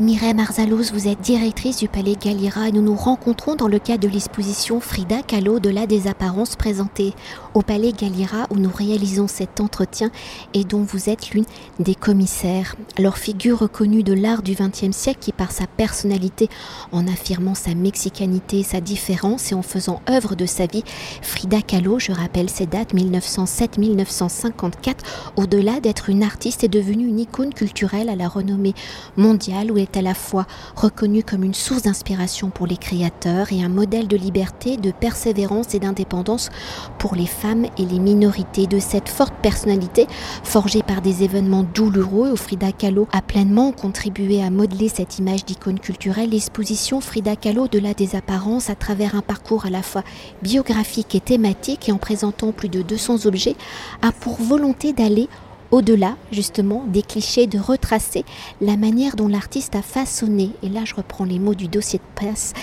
Mireille Marzalos, vous êtes directrice du Palais Galliera et nous nous rencontrons dans le cadre de l'exposition Frida Kahlo de la des apparences présentée au Palais Galliera où nous réalisons cet entretien et dont vous êtes l'une des commissaires. Alors figure reconnue de l'art du XXe siècle qui par sa personnalité, en affirmant sa mexicanité, sa différence et en faisant œuvre de sa vie, Frida Kahlo, je rappelle ses dates 1907-1954, au-delà d'être une artiste est devenue une icône culturelle à la renommée mondiale où elle à la fois reconnue comme une source d'inspiration pour les créateurs et un modèle de liberté, de persévérance et d'indépendance pour les femmes et les minorités. De cette forte personnalité, forgée par des événements douloureux, Frida Kahlo a pleinement contribué à modeler cette image d'icône culturelle, l'exposition Frida Kahlo au-delà des apparences à travers un parcours à la fois biographique et thématique et en présentant plus de 200 objets, a pour volonté d'aller au-delà justement des clichés, de retracer la manière dont l'artiste a façonné, et là je reprends les mots du dossier de presse,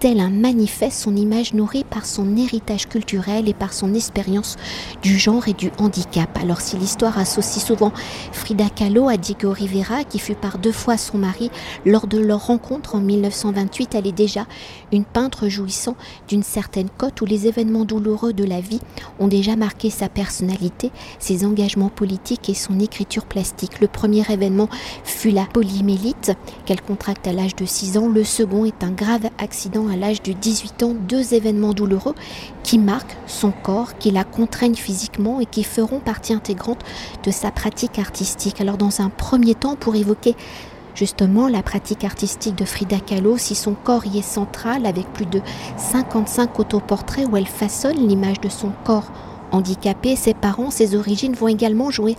tel un manifeste, son image nourrie par son héritage culturel et par son expérience du genre et du handicap. Alors si l'histoire associe souvent Frida Kahlo à Diego Rivera, qui fut par deux fois son mari lors de leur rencontre en 1928, elle est déjà une peintre jouissant d'une certaine cote où les événements douloureux de la vie ont déjà marqué sa personnalité, ses engagements politiques et son écriture plastique. Le premier événement fut la polymélite qu'elle contracte à l'âge de 6 ans. Le second est un grave accident à l'âge de 18 ans deux événements douloureux qui marquent son corps, qui la contraignent physiquement et qui feront partie intégrante de sa pratique artistique. Alors dans un premier temps, pour évoquer justement la pratique artistique de Frida Kahlo, si son corps y est central avec plus de 55 autoportraits où elle façonne l'image de son corps handicapé, ses parents, ses origines vont également jouer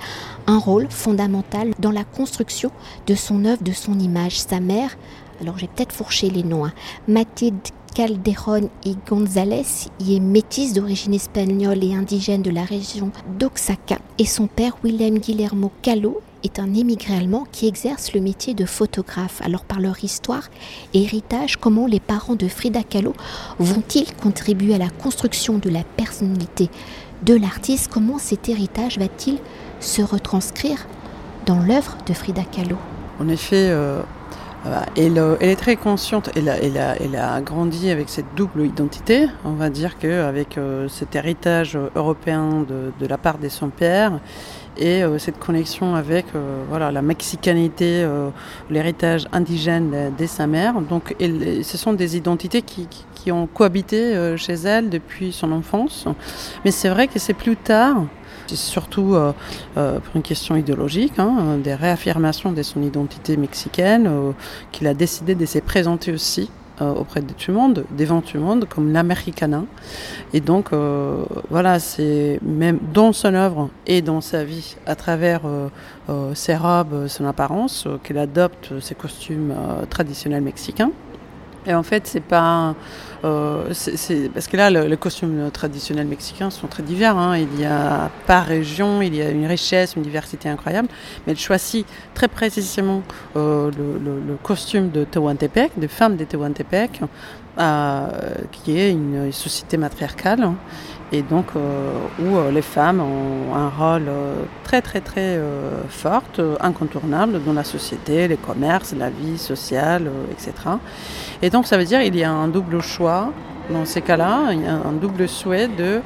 un rôle fondamental dans la construction de son œuvre, de son image. Sa mère, alors j'ai peut-être fourché les noms, hein. Mathilde Calderón y González y est métisse d'origine espagnole et indigène de la région d'Oaxaca et son père Willem Guillermo Calo est un émigré allemand qui exerce le métier de photographe. Alors par leur histoire et héritage, comment les parents de Frida Kahlo vont-ils contribuer à la construction de la personnalité de l'artiste? Comment cet héritage va-t-il se retranscrire dans l'œuvre de Frida Kahlo? En effet, euh, elle, est très consciente, elle a, elle, a, grandi avec cette double identité. On va dire qu'avec euh, cet héritage européen de, la part de son père et euh, cette connexion avec euh, voilà, la mexicanité, l'héritage indigène de, sa mère. Donc ce sont des identités qui, qui ont cohabité chez elle depuis son enfance. Mais c'est vrai que c'est plus tard surtout euh, euh, pour une question idéologique, hein, des réaffirmations de son identité mexicaine, euh, qu'il a décidé de se présenter aussi auprès de tout le monde, devant tout le monde, comme l'Americana. Et donc, voilà, c'est même dans son œuvre et dans sa vie, à travers ses robes, son apparence, qu'elle adopte ses costumes traditionnels mexicains. Et en fait, c'est pas. Euh, parce que là, les costumes traditionnels mexicains sont très divers. Hein. Il y a par région, il y a une richesse, une diversité incroyable. Mais elle choisit très précisément euh, le, costume de Tehuantepec, des femmes de Tehuantepec, euh, qui est une société matriarcale. Hein et donc euh, où euh, les femmes ont un rôle euh, très très très fort, incontournable dans la société, les commerces, la vie sociale, etc. Et donc ça veut dire qu'il y a un double choix dans ces cas-là, il y a un double souhait de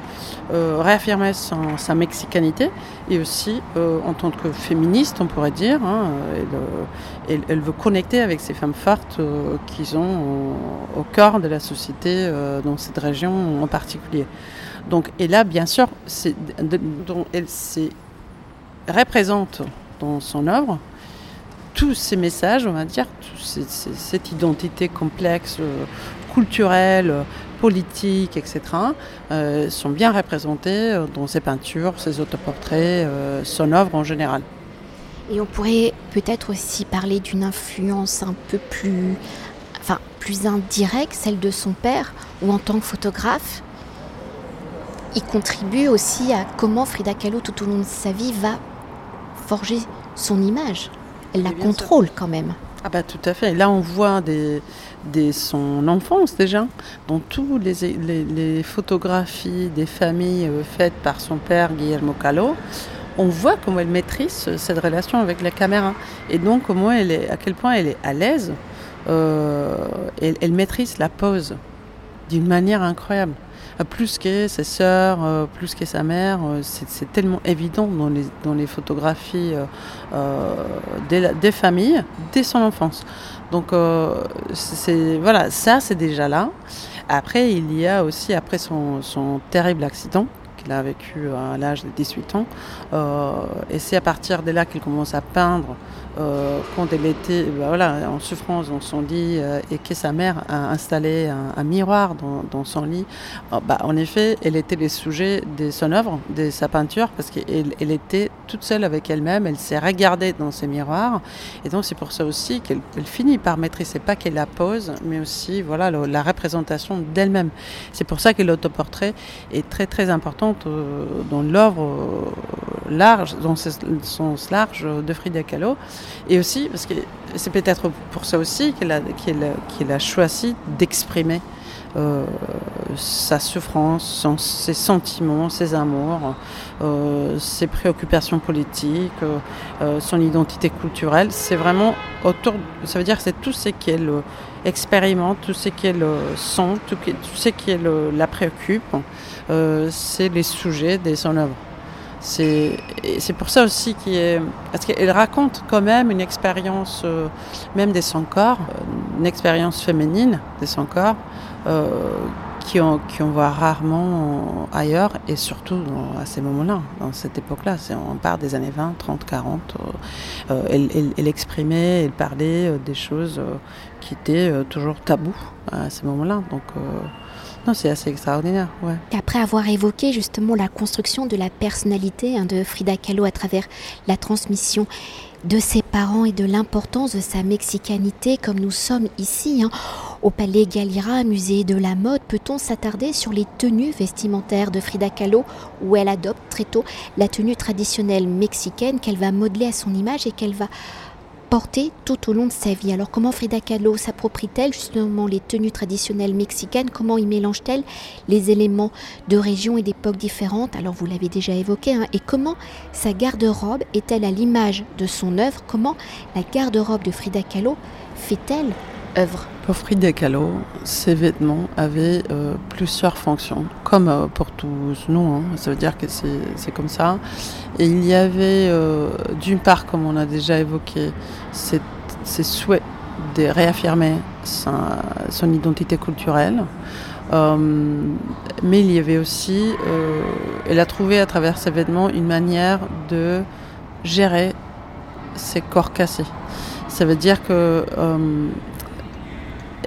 réaffirmer sa mexicanité et aussi en tant que féministe, on pourrait dire, hein, elle, elle, veut connecter avec ces femmes fortes qui sont au, cœur de la société dans cette région en particulier. Donc, et là, bien sûr, elle représente dans son œuvre tous ces messages, on va dire, cette identité complexe, euh, culturelle, politique, etc., euh, sont bien représentés euh, dans ses peintures, ses autoportraits, son œuvre en général. Et on pourrait peut-être aussi parler d'une influence un peu plus, enfin, plus indirecte, celle de son père, ou en tant que photographe, il contribue aussi à comment Frida Kahlo, tout au long de sa vie, va forger son image. Elle la contrôle quand même. Ah bah tout à fait. Là, on voit son enfance déjà, dans toutes les, photographies des familles euh, faites par son père Guillermo Kahlo, on voit comment elle maîtrise cette relation avec la caméra. Et donc, comment elle est, à quel point elle est à l'aise. Euh, elle, maîtrise la pose d'une manière incroyable. Euh, plus que ses sœurs, euh, plus que sa mère, c'est tellement évident dans les, photographies des, des, familles dès son enfance. Donc voilà, ça c'est déjà là. Après, il y a aussi, après son terrible accident, qu'il a vécu à l'âge de 18 ans. Euh, et c'est à partir de là qu'il commence à peindre euh, quand elle était bah voilà, en souffrance dans son lit euh, et que sa mère a installé un, miroir dans, son lit, bah, en effet, elle était le sujet de son œuvre, de sa peinture, parce qu'elle elle était toute seule avec elle-même, elle s'est regardée dans ses miroirs, et donc c'est pour ça aussi qu'elle finit par maîtriser pas qu'elle la pose, mais aussi voilà, la représentation d'elle-même. C'est pour ça que l'autoportrait est très très importante euh, dans l'œuvre large, dans ce sens large de Frida Kahlo. Et aussi, parce que c'est peut-être pour ça aussi qu'elle a, a choisi d'exprimer euh, sa souffrance, ses sentiments, ses amours, euh, ses préoccupations politiques, euh, son identité culturelle. C'est vraiment autour, ça veut dire que c'est tout ce qu'elle expérimente, tout ce qu'elle sent, tout, ce qui la préoccupe, c'est les sujets de son œuvre. C'est pour ça aussi qu'elle raconte quand même une expérience, même de son corps, euh, une expérience féminine de son corps, euh, qui voit rarement ailleurs, et surtout à ces moments-là, dans cette époque-là. On part des années 20, 30, 40. elle, exprimait, elle parlait des choses qui étaient toujours tabous à ces moments-là. Donc c'est assez extraordinaire. Après avoir évoqué justement la construction de la personnalité hein, de Frida Kahlo à travers la transmission de ses parents et de l'importance de sa mexicanité, comme nous sommes ici, hein, au Palais Galira, musée de la mode, peut-on s'attarder sur les tenues vestimentaires de Frida Kahlo, où elle adopte très tôt la tenue traditionnelle mexicaine qu'elle va modeler à son image et qu'elle va portée tout au long de sa vie? Alors comment Frida Kahlo s'approprie-t-elle justement les tenues traditionnelles mexicaines? Comment y mélange-t-elle les éléments de régions et d'époques différentes? Alors vous l'avez déjà évoqué. Hein. et comment sa garde-robe est-elle à l'image de son œuvre? Comment la garde-robe de Frida Kahlo fait-elle œuvre? Pour Frida Kahlo, ces vêtements avaient euh, plusieurs fonctions, comme euh, pour tous nous, hein. ça veut dire que c'est comme ça. Et il y avait, euh, d'une part, comme on a déjà évoqué, ces souhaits de réaffirmer son identité culturelle. mais il y avait aussi, elle a trouvé à travers ces vêtements une manière de gérer ses corps cassés. Ça veut dire que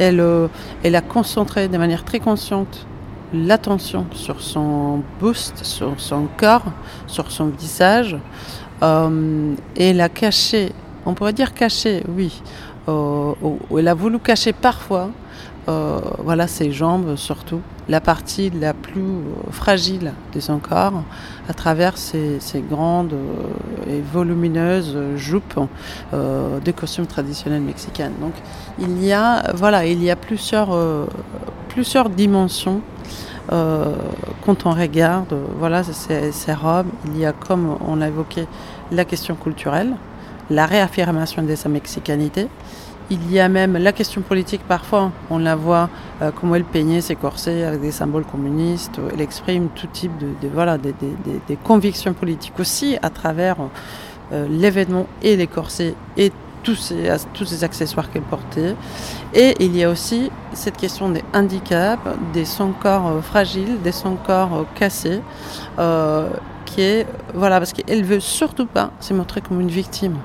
euh, elle, a concentré de manière très consciente l'attention sur son buste, sur son corps, sur son visage. Euh, et elle a caché, on pourrait dire caché, oui. Euh, elle a voulu cacher parfois euh, voilà ses jambes surtout, la partie la plus euh, fragile de son corps à travers ces, grandes euh, et volumineuses jupes de costumes traditionnels mexicains. Donc il y a a plusieurs dimensions quand on regarde ces, ces robes. Il y a comme on l'a évoqué la question culturelle, la réaffirmation de sa mexicanité il y a même la question politique parfois, on la voit euh, comment elle peignait ses corsets avec des symboles communistes, elle exprime tout type de, voilà, des, convictions politiques aussi à travers euh, l'événement et les corsets et tous ces, tous ces accessoires qu'elle portait. Et il y a aussi cette question des handicaps, des son corps euh, fragiles, des son corps cassés, qui est, voilà, parce qu'elle veut surtout pas se montrer comme une victime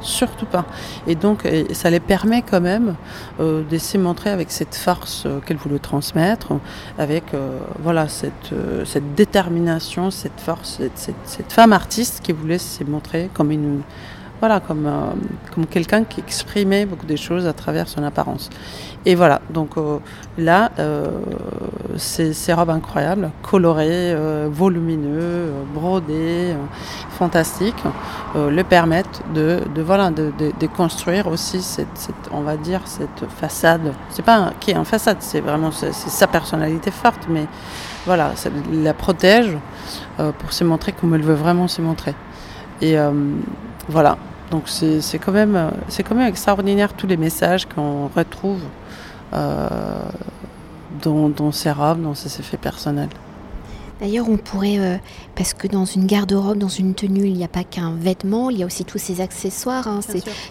surtout pas. Et donc, ça les permet quand même euh, de se montrer avec cette force euh, qu'elle voulait transmettre, avec euh, voilà cette, cette détermination, cette force, cette, cette, femme artiste qui voulait se montrer comme une voilà, comme, euh, comme quelqu'un qui exprimait beaucoup de choses à travers son apparence. Et voilà, donc euh, là, euh, ces, robes incroyables, colorées, volumineuses, brodées, fantastiques, le permettent de, de voilà, de, de, construire aussi cette, cette, on va dire, cette façade. C'est pas qui est en façade, c'est vraiment sa personnalité forte, mais voilà, ça la protège pour se montrer comme elle veut vraiment se montrer. Et voilà, donc c'est quand, même, quand même extraordinaire tous les messages qu'on retrouve dans, dans ces robes, dans ces effets personnels. D'ailleurs, on pourrait, euh, parce que dans une garde-robe, dans une tenue, il n'y a pas qu'un vêtement, il y a aussi tous ces accessoires, hein,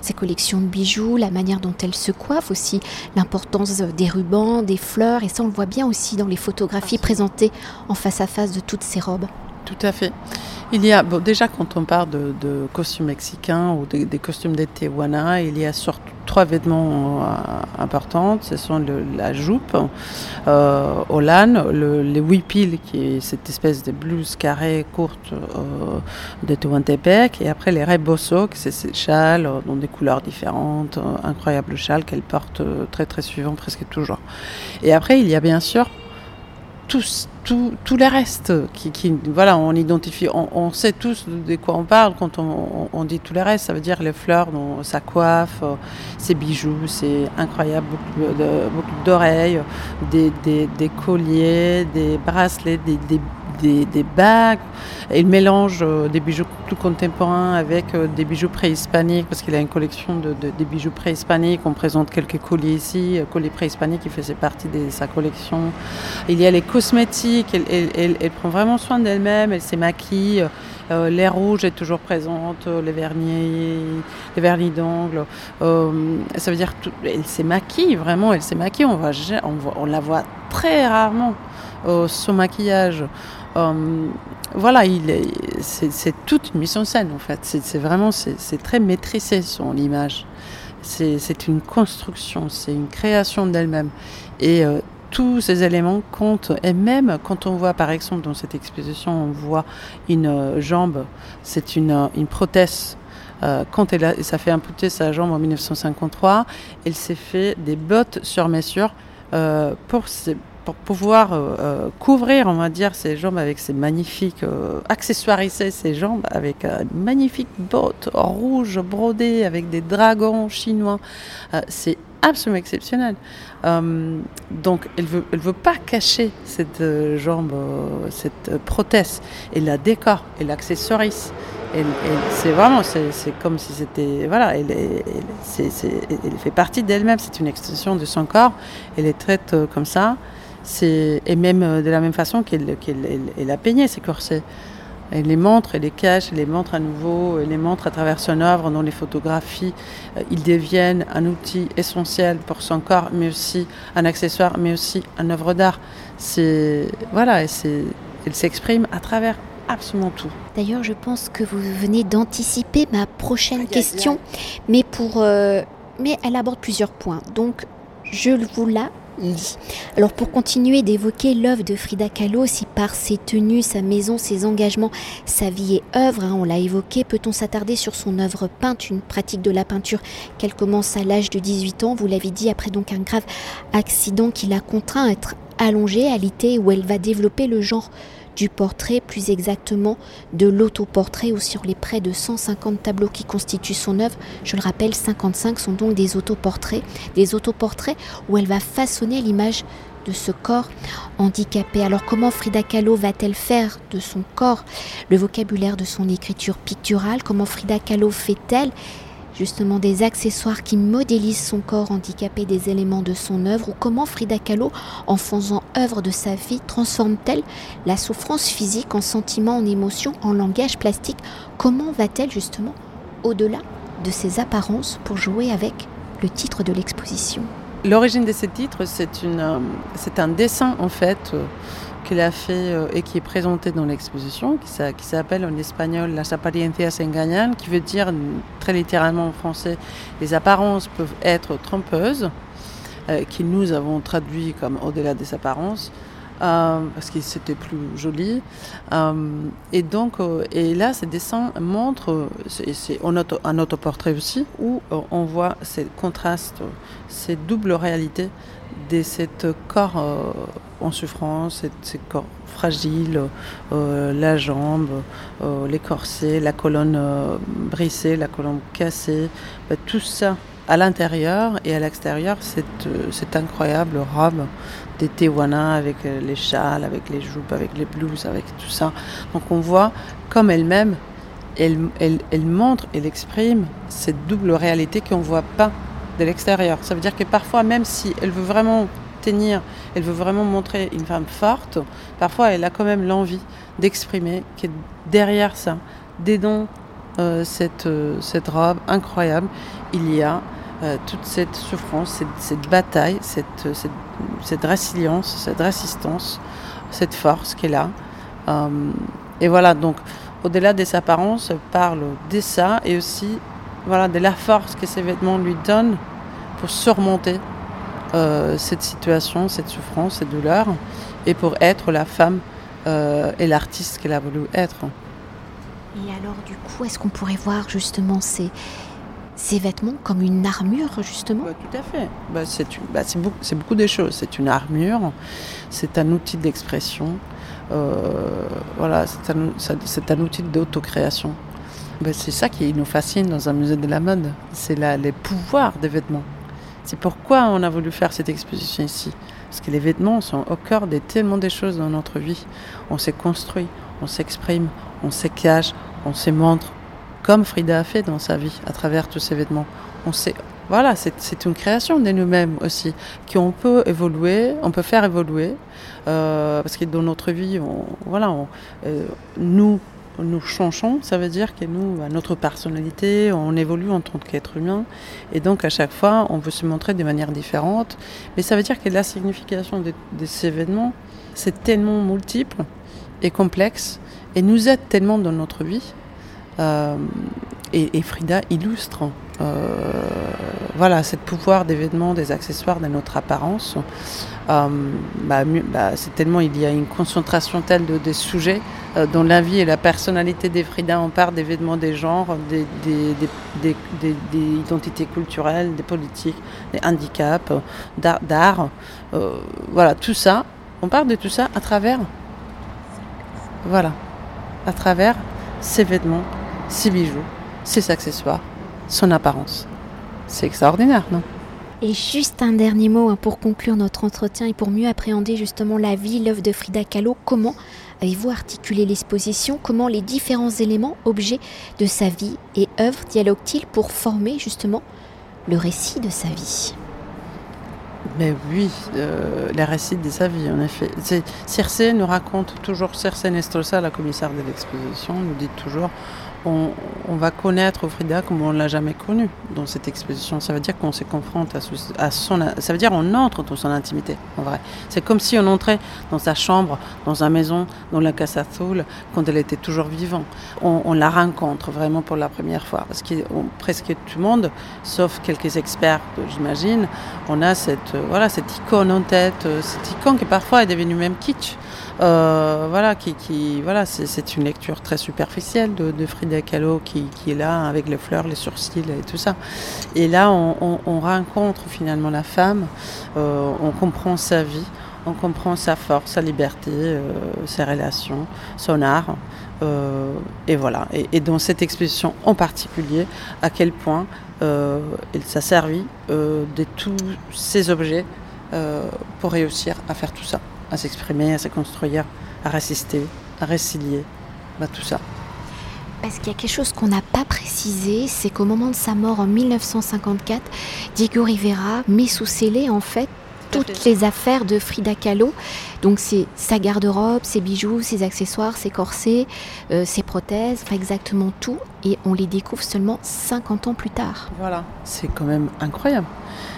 ces, collections de bijoux, la manière dont elles se coiffent aussi, l'importance des rubans, des fleurs, et ça on le voit bien aussi dans les photographies présentées en face à face de toutes ces robes. Tout à fait. Il y a, déjà quand on parle de, costumes mexicains ou des costumes des Tijuana, il y a surtout trois vêtements euh, importants. Ce sont la jupe euh, au le, les huipil, qui est cette espèce de blouse carrée courte euh, de Tehuantepec, et après les rebosso, qui c'est ces châles euh, dans des couleurs différentes, incroyable châle qu'elle porte très très suivant presque toujours. Et après il y a bien sûr tous, tout, tout les restes qui, qui, voilà, on identifie, on, sait tous de quoi on parle quand on, dit tous les restes. Ça veut dire les fleurs, sa coiffe, euh, ses bijoux, c'est incroyable, beaucoup d'oreilles, des, des, des, colliers, des bracelets, des, des des, bagues. Il mélange euh, des bijoux plus contemporains avec euh, des bijoux préhispaniques, parce qu'il a une collection de, des bijoux préhispaniques. On présente quelques colliers ici, euh, colliers préhispaniques qui faisaient partie de sa collection. Il y a les cosmétiques, elle, prend vraiment soin d'elle-même, elle s'émaquille. les rouges est toujours présente, les vernis, les vernis d'ongles. ça veut dire qu'elle s'émaquille vraiment, elle s'émaquille. On, va, on, la voit très rarement son maquillage. Euh, voilà, c'est toute une mise en scène en fait. C'est vraiment, c'est très maîtrisé son image. C'est une construction, c'est une création d'elle-même. Et euh, tous ces éléments comptent. Et même quand on voit, par exemple, dans cette exposition, on voit une euh, jambe, c'est une, une prothèse quand elle a, fait amputer sa jambe en 1953, elle s'est fait des bottes sur mesure pour, pour pouvoir euh, euh, couvrir, on va dire, ses jambes avec ces magnifiques, euh, accessoiriser ses jambes avec une magnifique botte rouge brodée avec des dragons chinois. c'est absolument exceptionnel. donc, elle veut, elle veut pas cacher cette jambe, cette prothèse. Elle la décore, elle l'accessorise. c'est vraiment, c'est comme si c'était, voilà, elle, elle, fait partie d'elle-même, c'est une extension de son corps, elle est traite comme ça et même euh, de la même façon qu'elle a peigné ses corsets. Elle les montre, elle les cache, elle les montre à nouveau, elle les montre à travers son œuvre, dans les photographies. Euh, ils deviennent un outil essentiel pour son corps, mais aussi un accessoire, mais aussi une œuvre d'art. C'est voilà, elle s'exprime à travers absolument tout. D'ailleurs, je pense que vous venez d'anticiper ma prochaine question, mais pour euh, mais elle aborde plusieurs points. Donc, je vous la alors pour continuer d'évoquer l'œuvre de Frida Kahlo, si par ses tenues, sa maison, ses engagements, sa vie et œuvre, hein, on l'a évoqué, peut-on s'attarder sur son œuvre peinte, une pratique de la peinture qu'elle commence à l'âge de 18 ans, vous l'avez dit, après donc un grave accident qui l'a contraint à être allongée, à l'ité où elle va développer le genre du portrait, plus exactement de l'autoportrait, ou sur les près de 150 tableaux qui constituent son œuvre. Je le rappelle, 55 sont donc des autoportraits, des autoportraits où elle va façonner l'image de ce corps handicapé. Alors comment Frida Kahlo va-t-elle faire de son corps le vocabulaire de son écriture picturale? Comment Frida Kahlo fait-elle justement des accessoires qui modélisent son corps handicapé des éléments de son œuvre ou comment Frida Kahlo, en faisant œuvre de sa vie, transforme-t-elle la souffrance physique en sentiment, en émotion, en langage plastique? Comment va-t-elle justement au-delà de ses apparences pour jouer avec le titre de l'exposition? L'origine de ce titre, c'est euh, un dessin en fait. Euh, qu'il a fait euh, et qui est présenté dans l'exposition, qui, s'appelle en espagnol Las apariencias engañan, qui veut dire très littéralement en français les apparences peuvent être trompeuses, euh, qui nous avons traduit comme au-delà des apparences. Euh, parce que c'était plus joli. et donc, et là, ce dessin montre, c'est un autoportrait aussi, où on voit ces contrastes, ces doubles réalités de cet corps en souffrance, ces corps fragiles, euh, la jambe, euh, les la colonne euh, brisée, la colonne cassée, bah, tout ça à l'intérieur et à l'extérieur, cette, cette incroyable robe des Tijuana avec les châles, avec les jupes, avec les blouses, avec tout ça. Donc on voit comme elle-même, elle, elle, elle montre, elle exprime cette double réalité qu'on ne voit pas de l'extérieur. Ça veut dire que parfois, même si elle veut vraiment tenir, elle veut vraiment montrer une femme forte, parfois elle a quand même l'envie d'exprimer que derrière ça, dedans euh, cette, euh, cette robe incroyable, il y a euh, toute cette souffrance, cette, bataille, cette, cette, cette, résilience, cette résistance, cette force qu'elle a. Euh, et voilà, donc au-delà des apparences, parle de ça et aussi voilà, de la force que ces vêtements lui donnent pour surmonter euh, cette situation, cette souffrance, cette douleur, et pour être la femme euh, et l'artiste qu'elle a voulu être. Et alors, du coup, est-ce qu'on pourrait voir justement ces, ces vêtements comme une armure, justement? Bah, Tout à fait. Bah, c'est bah, beaucoup, beaucoup de choses. C'est une armure, c'est un outil d'expression, euh, voilà, c'est un, un, outil d'autocréation. Bah, c'est ça qui nous fascine dans un musée de la mode, c'est les pouvoirs des vêtements. C'est pourquoi on a voulu faire cette exposition ici. Parce que les vêtements sont au cœur de tellement de choses dans notre vie. On s'est construit, on s'exprime, on se cache, on se montre, comme Frida a fait dans sa vie, à travers tous ces vêtements. Voilà, c'est une création de nous-mêmes aussi, qu'on peut évoluer, on peut faire évoluer, euh, parce que dans notre vie, voilà, euh, nous, nous changeons, ça veut dire que nous, notre personnalité, on évolue en tant qu'être humain, et donc à chaque fois, on veut se montrer de manière différente. Mais ça veut dire que la signification de, ces événements, c'est tellement multiple et complexe, et nous aide tellement dans notre vie. Euh, et, Frida illustre euh, voilà, ce pouvoir des vêtements, des accessoires, de notre apparence. Euh, bah, bah, c'est tellement il y a une concentration telle de, des sujets euh, dans la vie et la personnalité des Frida. On parle des vêtements, des genres, des, identités culturelles, des politiques, des handicaps, d'art. Voilà, tout ça. On parle de tout ça à travers, voilà, à travers ces vêtements, ces bijoux, ces accessoires, son apparence. C'est extraordinaire, non? Et juste un dernier mot hein, pour conclure notre entretien et pour mieux appréhender justement la vie, l'œuvre de Frida Kahlo. Comment avez-vous articulé l'exposition? Comment les différents éléments, objets de sa vie et œuvres dialoguent-ils pour former justement le récit de sa vie? Mais oui, euh, les récits de sa vie, en effet. Circe nous raconte toujours, Circe Nestrosa, la commissaire de l'exposition, nous dit toujours on, va connaître Frida comme on l'a jamais connu dans cette exposition. Ça veut dire qu'on se confronte à, son, ça veut dire on entre dans son intimité. En vrai, c'est comme si on entrait dans sa chambre, dans sa maison, dans la Casa Azul, quand elle était toujours vivante. On, la rencontre vraiment pour la première fois, parce que presque tout le monde, sauf quelques experts, j'imagine, on a cette voilà cette icône en tête, cette icône qui parfois est devenue même kitsch. Euh, voilà, qui, voilà, c'est une lecture très superficielle de, Frida Kahlo qui, est là avec les fleurs, les sourcils et tout ça. Et là, on, on, on rencontre finalement la femme, euh, on comprend sa vie, on comprend sa force, sa liberté, euh, ses relations, son art. Et voilà. Et, dans cette exposition en particulier, à quel point il s'est servi de tous ces objets pour réussir à faire tout ça à s'exprimer, à se construire, à résister, à résilier, bah, tout ça. Parce qu'il y a quelque chose qu'on n'a pas précisé, c'est qu'au moment de sa mort en 1954, Diego Rivera met sous scellé en fait toutes les affaires de Frida Kahlo. Donc c'est sa garde-robe, ses bijoux, ses accessoires, ses corsets, euh, ses prothèses, enfin exactement tout. Et on les découvre seulement 50 ans plus tard. Voilà, c'est quand même incroyable.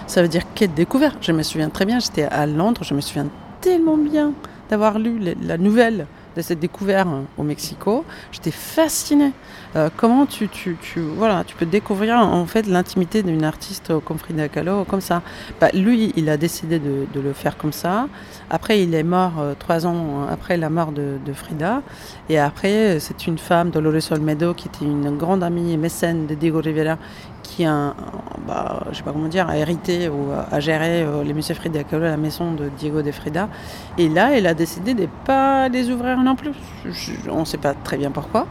Ça veut dire quelle découverte. Je me souviens très bien, j'étais à Londres, je me souviens tellement bien d'avoir lu la nouvelle de cette découverte au Mexico. J'étais fascinée. Euh, comment tu, tu, voilà, tu peux découvrir en fait l'intimité d'une artiste comme Frida Kahlo comme ça. Bah, lui, il a décidé de, le faire comme ça. Après, il est mort euh, trois ans après la mort de, Frida. Et après, c'est une femme, Dolores Olmedo, qui était une grande amie et mécène de Diego Rivera, qui a, bah, hérité ou a géré euh, les musées Frida Kahlo la maison de Diego de Frida. Et là, elle a décidé de ne pas les ouvrir non plus. On ne sait pas très bien pourquoi.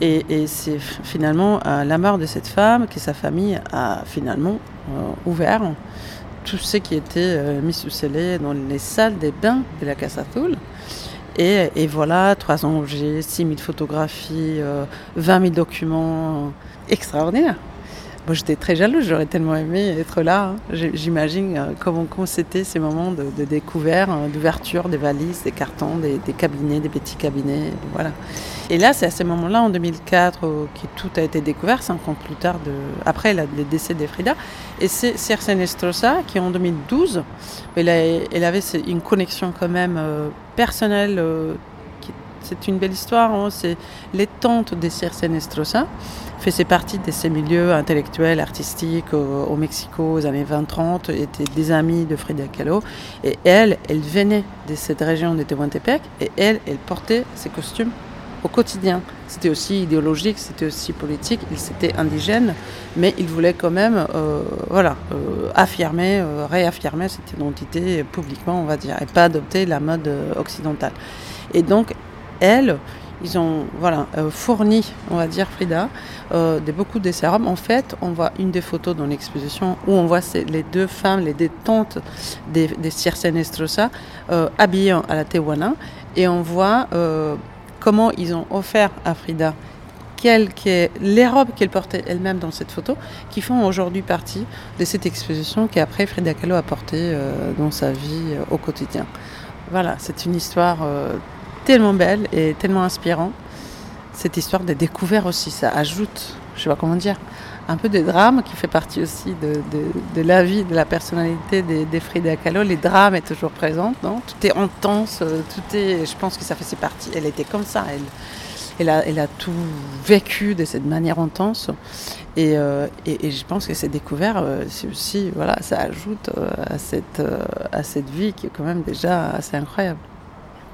Et, c'est finalement à la mort de cette femme que sa famille a finalement euh, ouvert tout ce qui était euh, mis sous scellé dans les salles des bains de la Casa Azul. Et, voilà, 300 objets, 6000 photographies, 20 000 documents extraordinaires. Moi, j'étais très jalouse, j'aurais tellement aimé être là. Hein. J'imagine euh, comment c'était ces moments de, découverte, euh, d'ouverture des valises, des cartons, des, cabinets, des petits cabinets. Voilà. Et là, c'est à ces moments-là, en 2004, que tout a été découvert, cinq ans plus tard, de, après le décès d'Efrida. Et c'est Circe Nestrosa qui, en 2012, elle, elle, avait une connexion quand même euh, personnelle. C'est une belle histoire. Hein. C'est les tantes de Circe Nestrosa faisait partie de ces milieux intellectuels, artistiques au, Mexico aux années 20-30, était des amis de Frida Kahlo. Et elle, elle venait de cette région de Tehuantepec et elle, elle portait ses costumes au quotidien. C'était aussi idéologique, c'était aussi politique, il s'était indigène, mais il voulait quand même euh, voilà, euh, affirmer, euh, réaffirmer cette identité publiquement, on va dire, et pas adopter la mode occidentale. Et donc, elle, ils ont voilà, euh, fourni, on va dire, Frida, euh, de beaucoup de sérums. En fait, on voit une des photos dans l'exposition où on voit les deux femmes, les deux tantes des, des Circe Nestrosa, euh, habillées à la Tehuana. Et on voit comment ils ont offert à Frida les robes qu'elle portait elle-même dans cette photo, qui font aujourd'hui partie de cette exposition qu'après Frida Kahlo a portée dans sa vie au quotidien. Voilà, c'est une histoire tellement belle et tellement inspirant. Cette histoire des découvertes aussi, ça ajoute, je sais pas comment dire, un peu de drame qui fait partie aussi de, de, la vie, de la personnalité des, des Frida Kahlo. Les drames est toujours présent, non? Tout est intense, euh, tout est. Je pense que ça fait partie. Elle était comme ça. Elle, elle a, elle a tout vécu de cette manière intense. Et, euh, et, je pense que ces découvertes, euh, c'est aussi, voilà, ça ajoute à cette, à cette vie qui est quand même déjà assez incroyable.